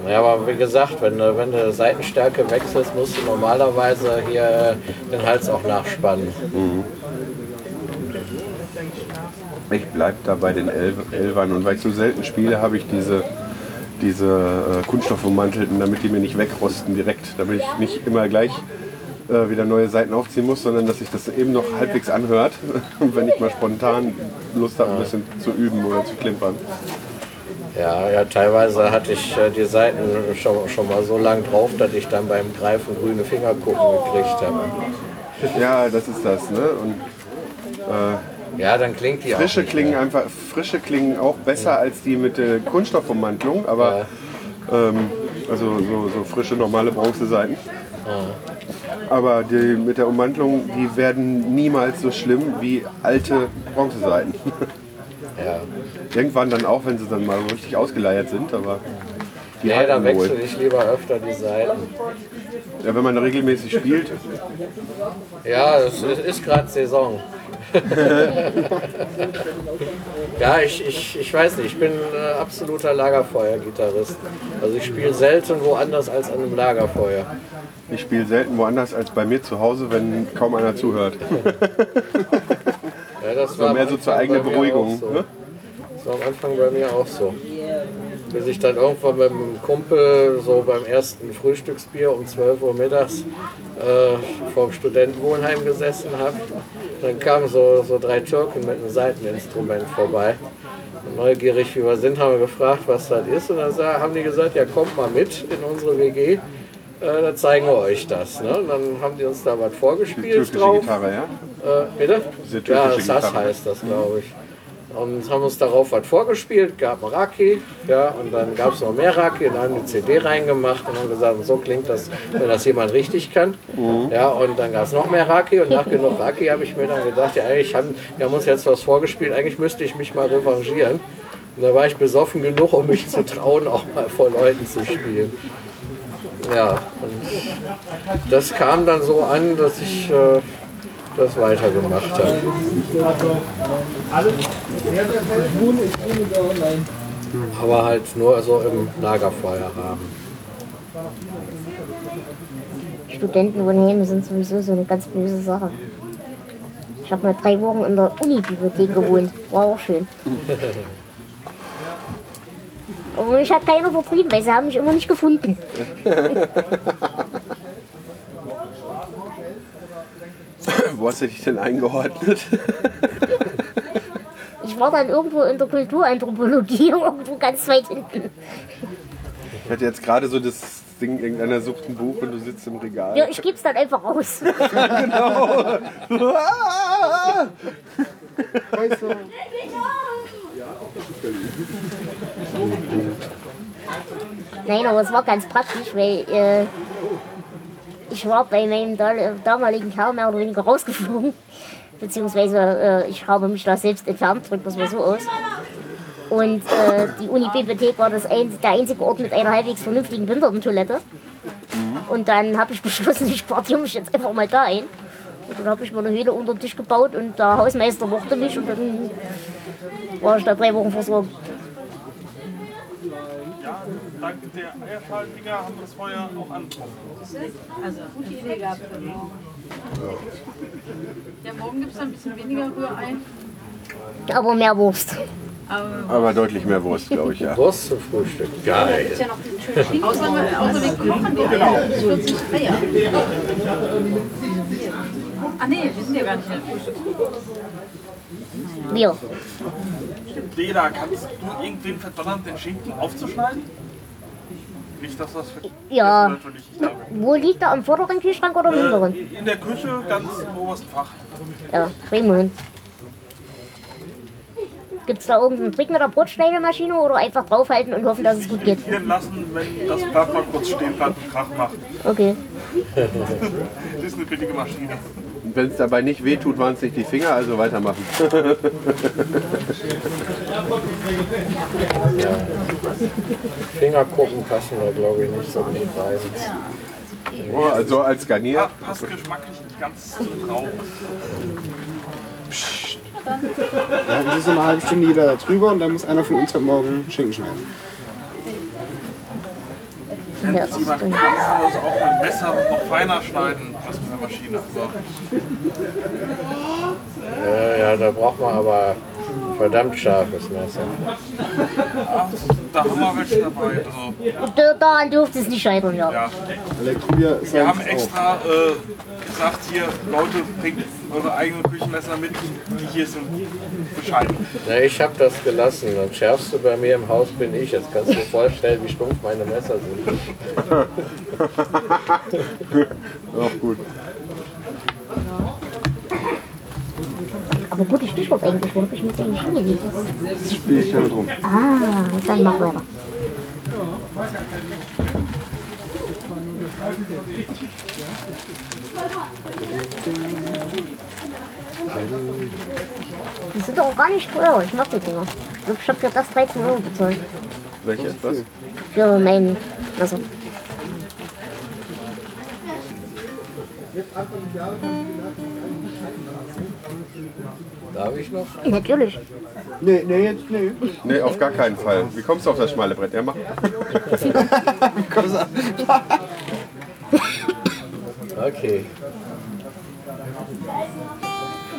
Ja, aber wie gesagt, wenn wenn du Seitenstärke wechselst, musst du normalerweise hier äh, den Hals auch nachspannen. Ich bleib da bei den Elf Elfern und weil ich so selten spiele, habe ich diese, diese äh, Kunststoffummantelten, damit die mir nicht wegrosten direkt, damit ich nicht immer gleich äh, wieder neue Seiten aufziehen muss, sondern dass sich das eben noch halbwegs anhört, wenn ich mal spontan Lust habe, ein bisschen zu üben oder zu klimpern. Ja, ja, teilweise hatte ich äh, die Seiten schon, schon mal so lang drauf, dass ich dann beim Greifen grüne Fingerkuppen gekriegt habe. Ja, das ist das, ne? Und Ja, dann klingt die frische auch nicht klingen einfach, frische klingen auch besser als die mit der Kunststoffummantelung, aber ähm, also so, so frische normale Bronzeseiten. Aber die mit der Ummantelung, die werden niemals so schlimm wie alte Bronzeseiten. Ja. Irgendwann dann auch, wenn sie dann mal richtig ausgeleiert sind, aber die Nee, dann wechsle ich lieber öfter die Seiten. Ja, wenn man regelmäßig spielt, Ja, es ist, ist gerade Saison. ja, ich, ich, ich weiß nicht, ich bin äh, absoluter Lagerfeuer-Gitarrist. Also ich spiele selten woanders als an einem Lagerfeuer. ich spiele selten woanders als bei mir zu Hause, wenn kaum einer zuhört. Ja, das So war mehr so zur eigenen Beruhigung. So. Ne? Das war am Anfang bei mir auch so. Bis ich dann irgendwann mit einem Kumpel so beim ersten Frühstücksbier um 12 Uhr mittags äh, vorm Studentenwohnheim gesessen habe. Dann kamen so, so drei Türken mit einem Seiteninstrument vorbei. Und neugierig wie wir sind, haben wir gefragt, was das ist. Und dann haben die gesagt, ja kommt mal mit in unsere WG, äh, dann zeigen wir euch das. Ne? Und dann haben die uns da was vorgespielt türkische drauf. Gitarre, ja? Äh, bitte? Ja, Gitarre. heißt das, glaube ich. Und haben uns darauf was vorgespielt, gab ein Raki, ja, und dann gab es noch mehr Raki und dann haben die CD reingemacht und haben gesagt, so klingt das, wenn das jemand richtig kann. Ja, und dann gab es noch mehr Raki und nach genug Raki habe ich mir dann gedacht, ja, eigentlich haben, wir haben uns jetzt was vorgespielt, eigentlich müsste ich mich mal revanchieren. Und da war ich besoffen genug, um mich zu trauen, auch mal vor Leuten zu spielen. Ja, und das kam dann so an, dass ich äh, das weitergemacht habe. Aber halt nur so im Lagerfeuerrahmen. Studentenwohnheime sind sowieso so eine ganz böse Sache. Ich habe mal drei Wochen in der Unibibliothek gewohnt. War auch schön. Aber mich hat keiner vertrieben, weil sie haben mich immer nicht gefunden. Wo hast du dich denn eingeordnet? Ich war dann irgendwo in der Kulturanthropologie, irgendwo ganz weit hinten. Ich hatte jetzt gerade so das Ding, irgendeiner sucht ein Buch und du sitzt im Regal. Ja, ich gebe es dann einfach raus. Ah! Nein, aber es war ganz praktisch, weil äh, ich war bei meinem damaligen Kerl mehr oder weniger rausgeflogen. Beziehungsweise äh, ich habe mich da selbst entfernt, drückt das mal so aus. Und äh, die Unibibliothek war das ein, der einzige Ort mit einer halbwegs vernünftigen Behindertentoilette. Und dann habe ich beschlossen, ich quartiere mich jetzt einfach mal da ein. Und dann habe ich mir eine Höhle unter den Tisch gebaut und der Hausmeister mochte mich und dann war ich da drei Wochen versorgt. Dank der Eierschaltdinger haben wir das Feuer auch angekommen. Also, gute Idee gehabt für morgen. Ja, morgen gibt es ein bisschen weniger Rührei. Aber mehr Wurst. Aber deutlich mehr Wurst, glaube ich, ja. Wurst zum Frühstück. Geil. Ja noch. Außer, außer wir kochen die Eier. 40 Eier. Ah nee, wir sind ja gar nicht in der Frühstücksgruppe. Wir. Leda, kannst du irgendwen verdonnern, den Schinken aufzuschneiden? Nicht, dass das Ja. nicht da. Wo liegt er? Am vorderen Kühlschrank oder im hinteren? Äh, in der Küche, ganz im obersten Fach. Ja, kriegen wir hin. Gibt es da irgendeinen Trick mit der Brotschneidemaschine oder einfach draufhalten und hoffen, dass es gut geht? Hier lassen, wenn das Blatt mal kurz stehen bleibt und Krach macht. Okay. Das ist eine billige Maschine. Wenn es dabei nicht wehtut, waren es nicht die Finger, also weitermachen. Fingerkuppen passen da glaube ich nicht so gut rein. Oh, also als Garnier. Ja, passt geschmacklich nicht ganz zum Traum. Ja, das ist so eine halbe Stunde jeder da drüber und dann muss einer von uns heute Morgen Schinken schneiden. Wenn Ja, jemand kann, kann man es auch mit dem Messer noch feiner schneiden als mit der Maschine. Aber Ja, ja, da braucht man aber verdammt scharfes Messer. da haben wir welche dabei. Also, Da- Daran dürfte es nicht scheitern, ja. ja. Wir haben extra äh, gesagt, hier, Leute, bringt eure eigenen Küchenmesser mit, die hier sind bescheiden. Na, ich habe das gelassen. Das schärfste bei mir im Haus bin ich. Jetzt kannst du dir vorstellen, wie stumpf meine Messer sind. Auch gut. Aber gutes Stichwort eigentlich. Wo hab ich mit dem hingelegt? Spiel ich damit rum. Ah, dann mach weiter. Die sind doch auch gar nicht teuer. Ich mag die Dinger. Ich glaube, ich habe für das 13 Euro bezahlt. Welches? Was? Für mein Messer. Darf ich noch? Natürlich. Nee, nee, jetzt, nee. Nee, auf gar keinen Fall. Wie kommst du auf das schmale Brett? Er macht. Okay.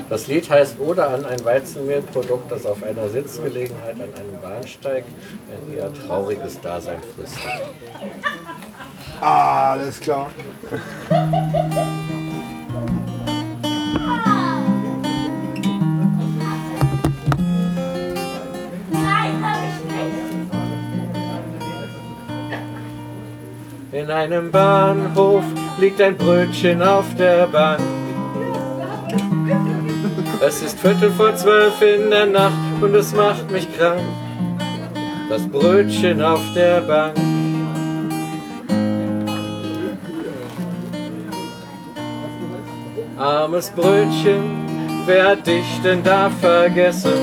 Das Lied heißt Oder an ein Weizenmehlprodukt, das auf einer Sitzgelegenheit an einem Bahnsteig ein eher trauriges Dasein fristet. Ah, alles klar. In einem Bahnhof liegt ein Brötchen auf der Bank. Es ist Viertel vor zwölf in der Nacht und es macht mich krank. Das Brötchen auf der Bank. Armes Brötchen, wer hat dich denn da vergessen?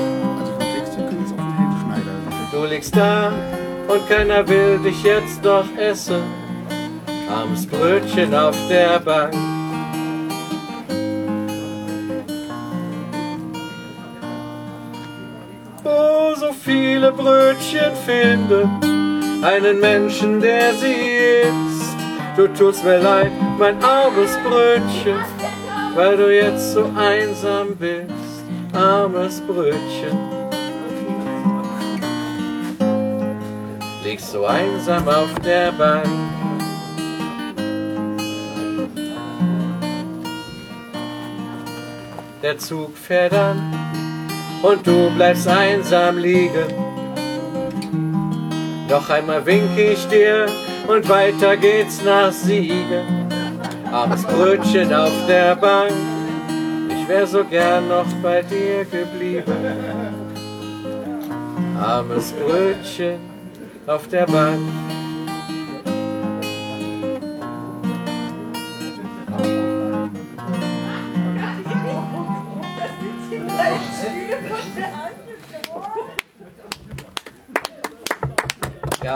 Du liegst da und keiner will dich jetzt doch essen. Armes Brötchen auf der Bank. Oh, so viele Brötchen finden einen Menschen, der sie isst. Du tust mir leid, mein armes Brötchen, weil du jetzt so einsam bist. Armes Brötchen. Liegst so einsam auf der Bank. Der Zug fährt an und du bleibst einsam liegen. Noch einmal winke ich dir und weiter geht's nach Siegen. Armes Brötchen auf der Bank, ich wär so gern noch bei dir geblieben. Armes Brötchen auf der Bank.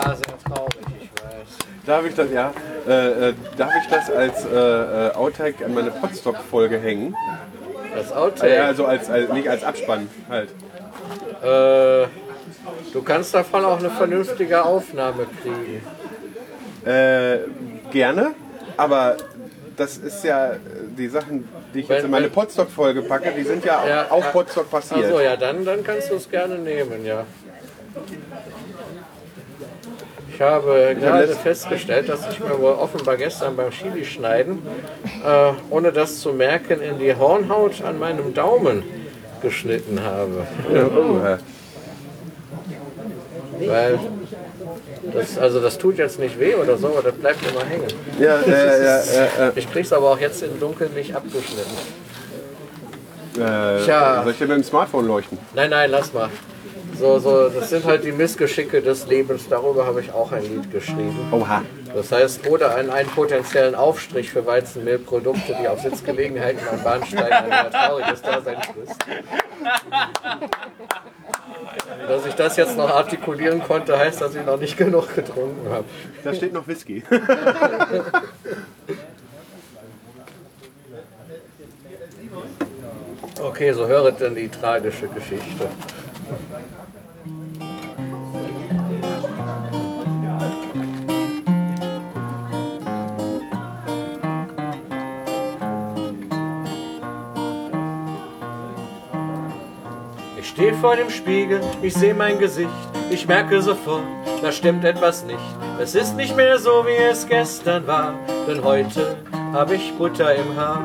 Ja, sehr traurig, ich weiß. Darf ich das, ja, äh, äh, darf ich das als äh, äh, Outtake an meine Podstock-Folge hängen? Das Outtake? Ja, also als, als, nicht als Abspann halt. Äh, du kannst davon auch eine vernünftige Aufnahme kriegen. Äh, gerne, aber das ist ja die Sachen, die ich jetzt in meine Podstock-Folge packe, die sind ja, Ja, auf ja. Podstock passiert. Also ja, dann, dann kannst du es gerne nehmen, ja. Ich habe gerade festgestellt, dass ich mir wohl offenbar gestern beim Chili-Schneiden, äh, ohne das zu merken, in die Hornhaut an meinem Daumen geschnitten habe. Oh. Weil das, also das tut jetzt nicht weh oder so, aber das bleibt immer hängen. Ja, ja, ja, ja, ja. Ich krieg's aber auch jetzt im Dunkeln nicht abgeschnitten. Äh, Tja. Soll ich dir mit dem Smartphone leuchten? Nein, nein, lass mal. So, so, das sind halt die Missgeschicke des Lebens. Darüber habe ich auch ein Lied geschrieben. Oha. Das heißt, oder an einen potenziellen Aufstrich für Weizenmehlprodukte, die auf Sitzgelegenheiten am Bahnsteig ein trauriges Dasein frisst. Dass ich das jetzt noch artikulieren konnte, heißt, dass ich noch nicht genug getrunken habe. Da steht noch Whisky. Okay, so höret denn die tragische Geschichte. Stehe vor dem Spiegel, ich sehe mein Gesicht, ich merke sofort, da stimmt etwas nicht. Es ist nicht mehr so, wie es gestern war, denn heute habe ich Butter im Haar.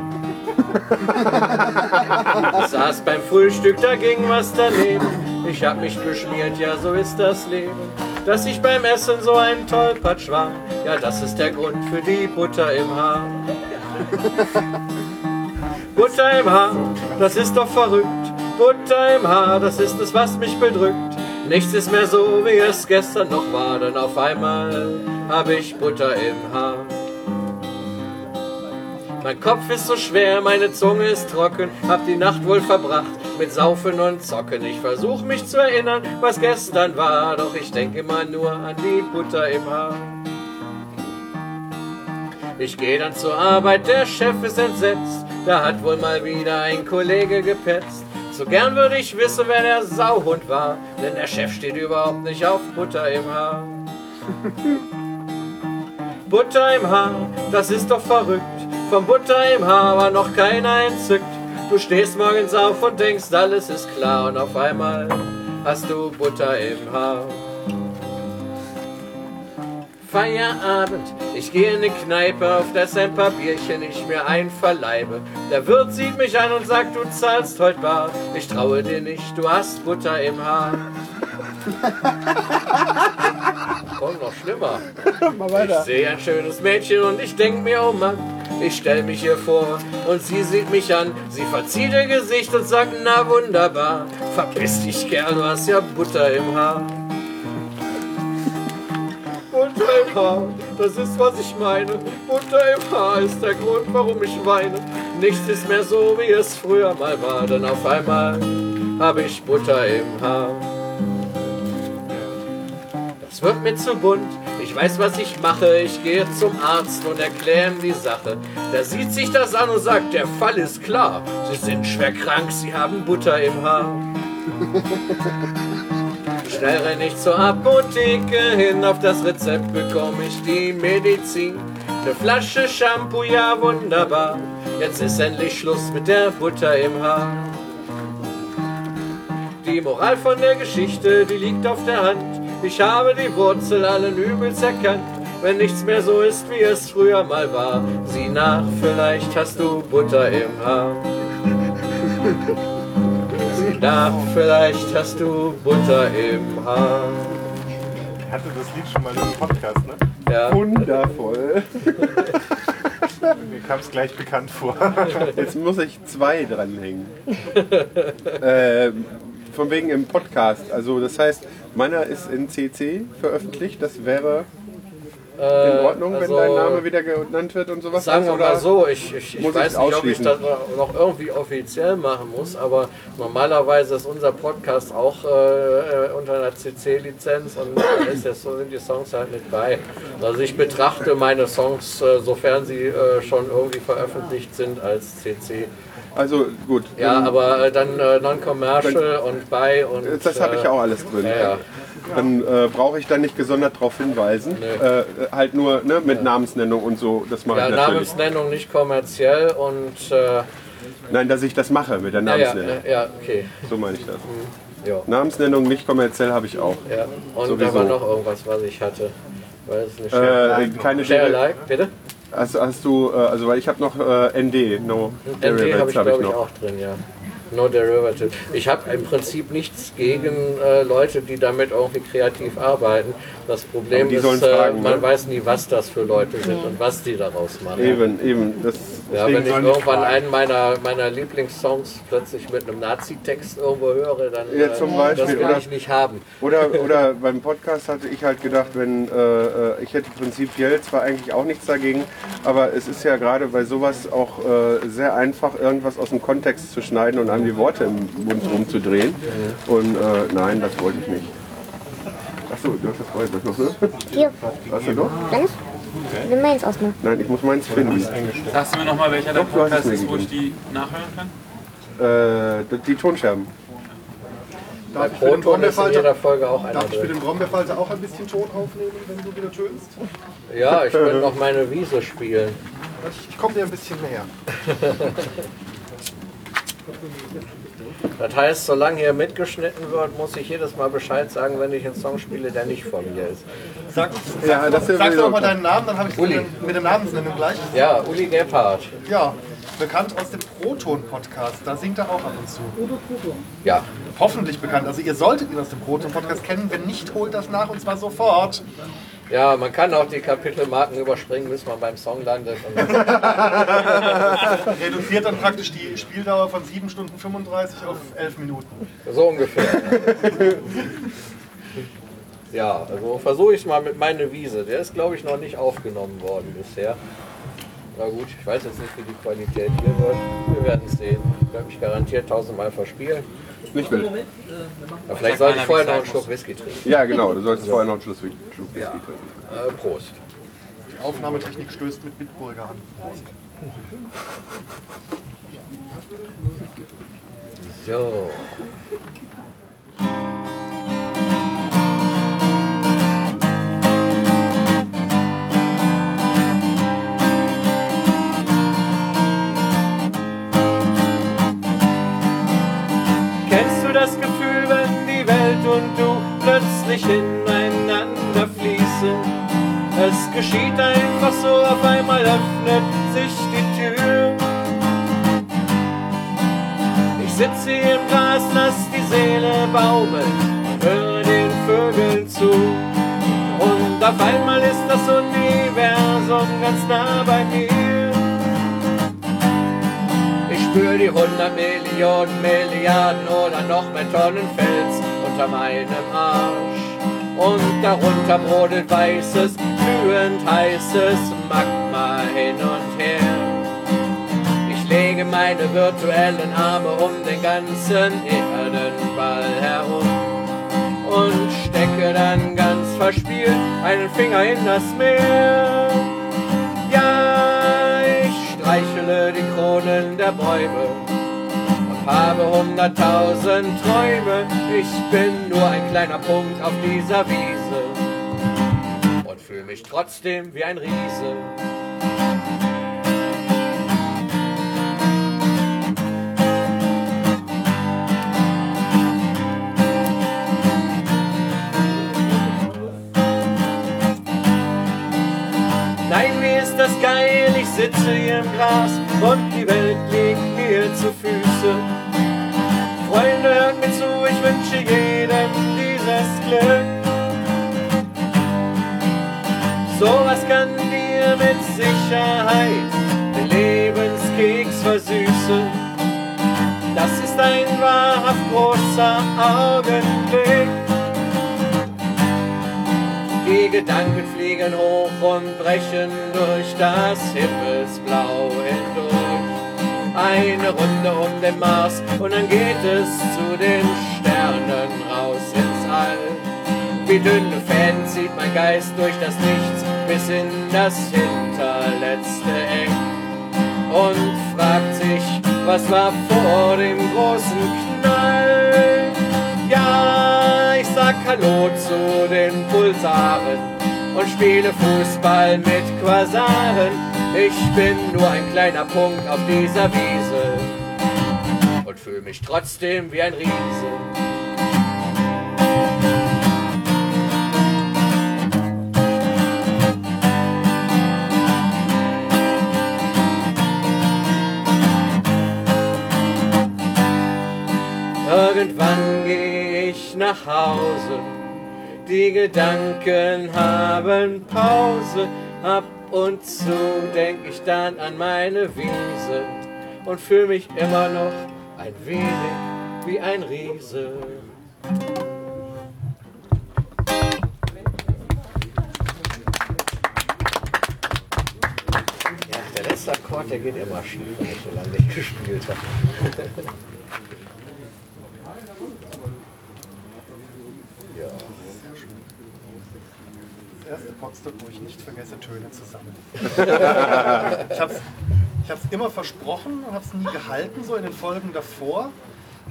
Ich saß beim Frühstück, da ging was daneben. Ich hab mich beschmiert, ja, so ist das Leben. Dass ich beim Essen so ein Tollpatsch war, ja, das ist der Grund für die Butter im Haar. Butter im Haar, das ist doch verrückt. Butter im Haar, das ist es, was mich bedrückt. Nichts ist mehr so, wie es gestern noch war, denn auf einmal habe ich Butter im Haar. Mein Kopf ist so schwer, meine Zunge ist trocken, hab die Nacht wohl verbracht mit Saufen und Zocken. Ich versuch mich zu erinnern, was gestern war, doch ich denk immer nur an die Butter im Haar. Ich geh dann zur Arbeit, der Chef ist entsetzt, da hat wohl mal wieder ein Kollege gepetzt. So gern würde ich wissen, wer der Sauhund war, denn der Chef steht überhaupt nicht auf Butter im Haar. Butter im Haar, das ist doch verrückt. Vom Butter im Haar war noch keiner entzückt. Du stehst morgens auf und denkst, alles ist klar und auf einmal hast du Butter im Haar. Feierabend, ich gehe in eine Kneipe, auf das ein paar Bierchen ich mir einverleibe. Der Wirt sieht mich an und sagt, du zahlst heute bar. Ich traue dir nicht, du hast Butter im Haar. Kommt noch schlimmer. Ich sehe ein schönes Mädchen und ich denk mir, oh Mann, ich stell mich ihr vor und sie sieht mich an. Sie verzieht ihr Gesicht und sagt, na wunderbar, verpiss dich Kerl, du hast ja Butter im Haar. Butter im Haar, das ist was ich meine. Butter im Haar ist der Grund, warum ich weine. Nichts ist mehr so, wie es früher mal war, denn auf einmal habe ich Butter im Haar. Es wird mir zu bunt, ich weiß, was ich mache. Ich gehe zum Arzt und erkläre ihm die Sache. Der sieht sich das an und sagt, der Fall ist klar. Sie sind schwer krank, sie haben Butter im Haar. Schnell renn ich zur Apotheke hin, auf das Rezept bekomme ich die Medizin. Eine Flasche Shampoo, ja wunderbar. Jetzt ist endlich Schluss mit der Butter im Haar. Die Moral von der Geschichte, die liegt auf der Hand. Ich habe die Wurzel allen Übels erkannt. Wenn nichts mehr so ist, wie es früher mal war, sieh nach, vielleicht hast du Butter im Haar. Nach, vielleicht hast du Butter im Haar. Ich hatte das Lied schon mal im Podcast, ne? Ja. Wundervoll. Mir kam es gleich bekannt vor. Jetzt muss ich zwei dranhängen. äh, von wegen im Podcast. Also das heißt, meiner ist in CC veröffentlicht. Das wäre in Ordnung, also, wenn dein Name wieder genannt wird und sowas. Sagen wir Oder mal so, ich, ich, ich weiß nicht, ob ich das noch irgendwie offiziell machen muss, aber normalerweise ist unser Podcast auch äh, unter einer CC-Lizenz und da ist jetzt, so sind die Songs halt nicht bei. Also ich betrachte meine Songs, äh, sofern sie äh, schon irgendwie veröffentlicht sind, als CC. Also gut. Ja, aber äh, dann äh, Non-Commercial und bei und. Das habe ich äh, auch alles drin. Ja, ja. Dann äh, brauche ich da nicht gesondert darauf hinweisen. Äh, halt nur ne, mit Namensnennung und so. Das mache Ja, ich natürlich. Namensnennung nicht kommerziell und. Äh, Nein, dass ich das mache mit der ja, ja, Namensnennung. ja, okay. So meine ich das. Ja. Namensnennung nicht kommerziell habe ich auch. Ja, und Sowieso. da war noch irgendwas, was ich hatte. Weil es eine Äh, Share keine Share Alike, bitte? Hast, hast du, äh, also weil ich habe noch äh, ND, No ND habe ich hab glaube ich auch drin, ja. No Derivative. Ich habe im Prinzip nichts gegen äh, Leute, die damit irgendwie kreativ arbeiten. Das Problem die ist, sollen äh, fragen, man ne? weiß nie, was das für Leute sind und was die daraus machen. Eben, eben. Das, Ja, wenn ich irgendwann fragen. einen meiner, meiner Lieblingssongs plötzlich mit einem Nazi-Text irgendwo höre, dann Ja, zum äh, Beispiel. das will oder, ich nicht haben. Oder, oder beim Podcast hatte ich halt gedacht, wenn äh, äh, ich hätte prinzipiell zwar eigentlich auch nichts dagegen, aber es ist ja gerade bei sowas auch äh, sehr einfach, irgendwas aus dem Kontext zu schneiden und einem die Worte im Mund rumzudrehen. Und äh, nein, das wollte ich nicht. Achso, du hast das vorher noch, ne? Hier, Hast du noch? Dennis? Nimm meins ausmachen. Nein, ich muss meins finden. Sagst du mir nochmal, welcher der Podcast ist, wo ich die nachhören kann? Äh, die Tonscherben. Bei ich mit dem Brombeerfalter- jeder Folge auch einer Darf ich mit drin. dem Brombeerfalter auch ein bisschen Ton aufnehmen, wenn du wieder tönst? Ja, ich könnte noch meine Wiese spielen. Ich komme dir ein bisschen näher. Das heißt, solange hier mitgeschnitten wird, muss ich jedes Mal Bescheid sagen, wenn ich einen Song spiele, der nicht von mir ist. Sag, Ja, das Sagst sowieso doch mal deinen Namen, dann habe ich Uli. mit, dem- mit dem Namensnennung gleich. Ja, Uli Gebhardt. Ja, bekannt aus dem Proton-Podcast. Da singt er auch ab und zu. Ja. Hoffentlich bekannt. Also ihr solltet ihn aus dem Proton-Podcast kennen. Wenn nicht, holt das nach und zwar sofort. Ja, man kann auch die Kapitelmarken überspringen, bis man beim Song landet. Reduziert dann praktisch die Spieldauer von 7 Stunden 35 auf 11 Minuten. so ungefähr. Ja, also versuche ich mal mit meine Wiese. Der ist, glaube ich, noch nicht aufgenommen worden bisher. Na gut, ich weiß jetzt nicht, wie die Qualität hier wird. Wir werden es sehen. Ich werde mich garantiert tausendmal verspielen. Nicht wild. Aber vielleicht sollte ich vorher noch einen Schluck Whisky trinken. Ja, genau. Du solltest vorher noch einen Schluss Schluck Whisky Ja. trinken. Äh, Prost. Die Aufnahmetechnik stößt mit Bitburger an. So. Sich ineinander fließen. Es geschieht einfach so, auf einmal öffnet sich die Tür. Ich sitze hier im Gras, lass die Seele baumeln höre den Vögeln zu. Und auf einmal ist das Universum ganz nah bei mir. Ich spür die 100 Millionen Milliarden oder noch mehr Tonnen Fels unter meinem Arsch. Und darunter brodelt weißes, glühend heißes Magma hin und her. Ich lege meine virtuellen Arme um den ganzen Erdenball herum und stecke dann ganz verspielt einen Finger in das Meer. Ja, ich streichele die Kronen der Bäume habe hunderttausend Träume. Ich bin nur ein kleiner Punkt auf dieser Wiese und fühle mich trotzdem wie ein Riese. Nein, wie ist das geil, ich sitze hier im Gras und die Welt liegt mir zu Füße. Freunde, hört mir zu, ich wünsche jedem dieses Glück. Sowas kann dir mit Sicherheit den Lebenskeks versüßen. Das ist ein wahrhaft großer Augenblick. Die Gedanken fliegen hoch und brechen durch das Himmelsblau hindurch. Eine Runde um den Mars und dann geht es zu den Sternen raus ins All. Wie dünne Fäden zieht mein Geist durch das Nichts bis in das hinterletzte Eck und fragt sich, was war vor dem großen Knall? Ja, Hallo zu den Pulsaren und spiele Fußball mit Quasaren. Ich bin nur ein kleiner Punkt auf dieser Wiese und fühle mich trotzdem wie ein Riese. Irgendwann gehe nach Hause, die Gedanken haben Pause. Ab und zu denk ich dann an meine Wiese und fühle mich immer noch ein wenig wie ein Riese. Ja, der letzte Akkord, der geht immer schief, wenn ich so lange nicht gespielt habe. Das erste Boxstück, wo ich nicht vergesse, Töne zu sammeln. ich habe es ich hab's immer versprochen und habe es nie gehalten, so in den Folgen davor.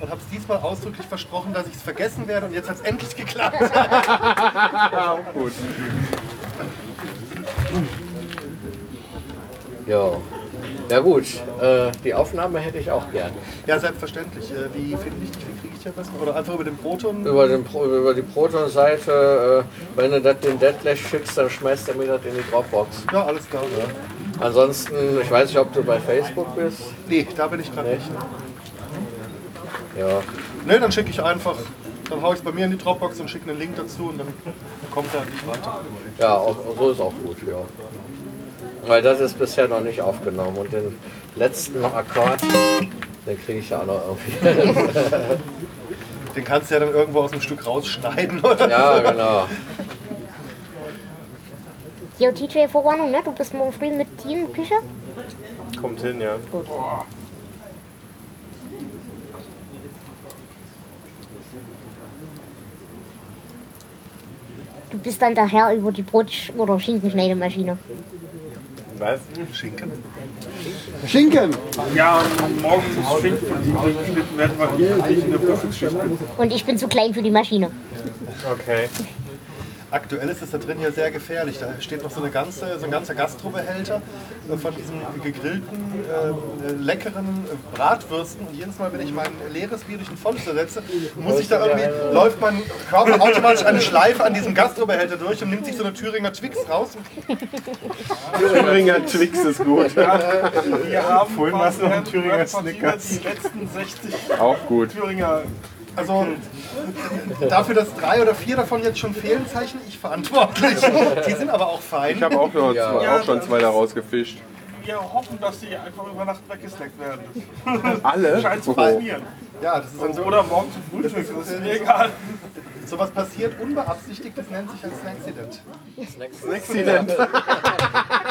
Und habe es diesmal ausdrücklich versprochen, dass ich es vergessen werde und jetzt hat es endlich geklappt. Auch gut. Ja. Ja gut, äh, die Aufnahme hätte ich auch gern. Ja, selbstverständlich. Äh, Wie finde ich dich? Wie kriege ich dich besten? Oder einfach über den Proton? Über, den, Pro- über die Proton-Seite, äh, wenn du das den Deadlash schickst, dann schmeißt er mir das in die Dropbox. Ja, alles klar. Ansonsten, ich weiß nicht, ob du bei Facebook bist. Nee, da bin ich gerade nicht. Ja. Ne, dann schicke ich einfach, dann haue ich es bei mir in die Dropbox und schicke einen Link dazu und dann kommt er nicht weiter. Ja, auch, so ist auch gut, ja. Weil das ist bisher noch nicht aufgenommen und den letzten Akkord, den kriege ich ja auch noch irgendwie. Den kannst du ja dann irgendwo aus dem Stück rausschneiden, oder? ja, genau. Jo, TJ, Vorwarnung, ne? Du bist morgen früh mit Team Küche? Kommt hin, ja. Gut. Du bist dann der Herr über die Brot- oder Schinkenschneidemaschine. Was? Schinken. Schinken! Ja, und morgen muss Schinken geschnitten werden, weil ich nicht in der Prüfungsschicht. Und ich bin zu klein für die Maschine. Okay. Aktuell ist es da drin hier sehr gefährlich. Da steht noch so, eine ganze, so ein ganzer Gastrobehälter äh, von diesen gegrillten, äh, leckeren äh, Bratwürsten. Und jedes Mal, wenn ich mein leeres Bier durch ein volles ersetze, muss ich da irgendwie, läuft mein Körper automatisch eine Schleife an diesem Gastrobehälter durch und nimmt sich so eine Thüringer Twix raus. Thüringer Twix ist gut. Wir haben Vorhin noch ein quasi Thüringer Snickers. die letzten 60 Auch gut. Thüringer. Also dafür, dass drei oder vier davon jetzt schon fehlen, zeichne ich verantwortlich. Die sind aber auch fein. Ich habe auch, noch Ja. zwei, auch schon zwei da rausgefischt. Wir hoffen, dass die einfach über Nacht weggesnackt werden. Alle? Scheint zu. Ja, das ist dann so. Oder morgen zum Frühstück, das ist mir egal. Sowas passiert unbeabsichtigt, das nennt sich ein Snacksident. Accident.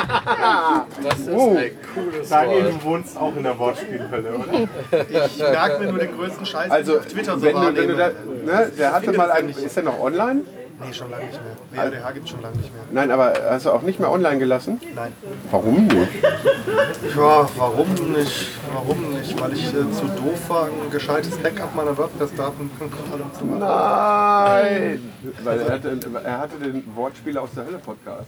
Das ist Oh. ein cooles Daniel, Wort. du wohnst auch in der Wortspielhölle, oder? Ich merke mir nur den größten Scheiß, den Also, ich auf Twitter so wenn du, wenn du da, ne, der hatte mal einen, ist der noch online? Nee, schon lange nicht mehr. WRDH gibt es schon lange nicht mehr. Nein, aber hast du auch nicht mehr online gelassen? Nein. Warum nicht? Ja, warum nicht? Warum nicht? Weil ich äh, zu doof war, ein gescheites Backup meiner WordPress-Daten zu machen. Nein! Weil er hatte, er hatte den Wortspiele aus der Hölle Podcast.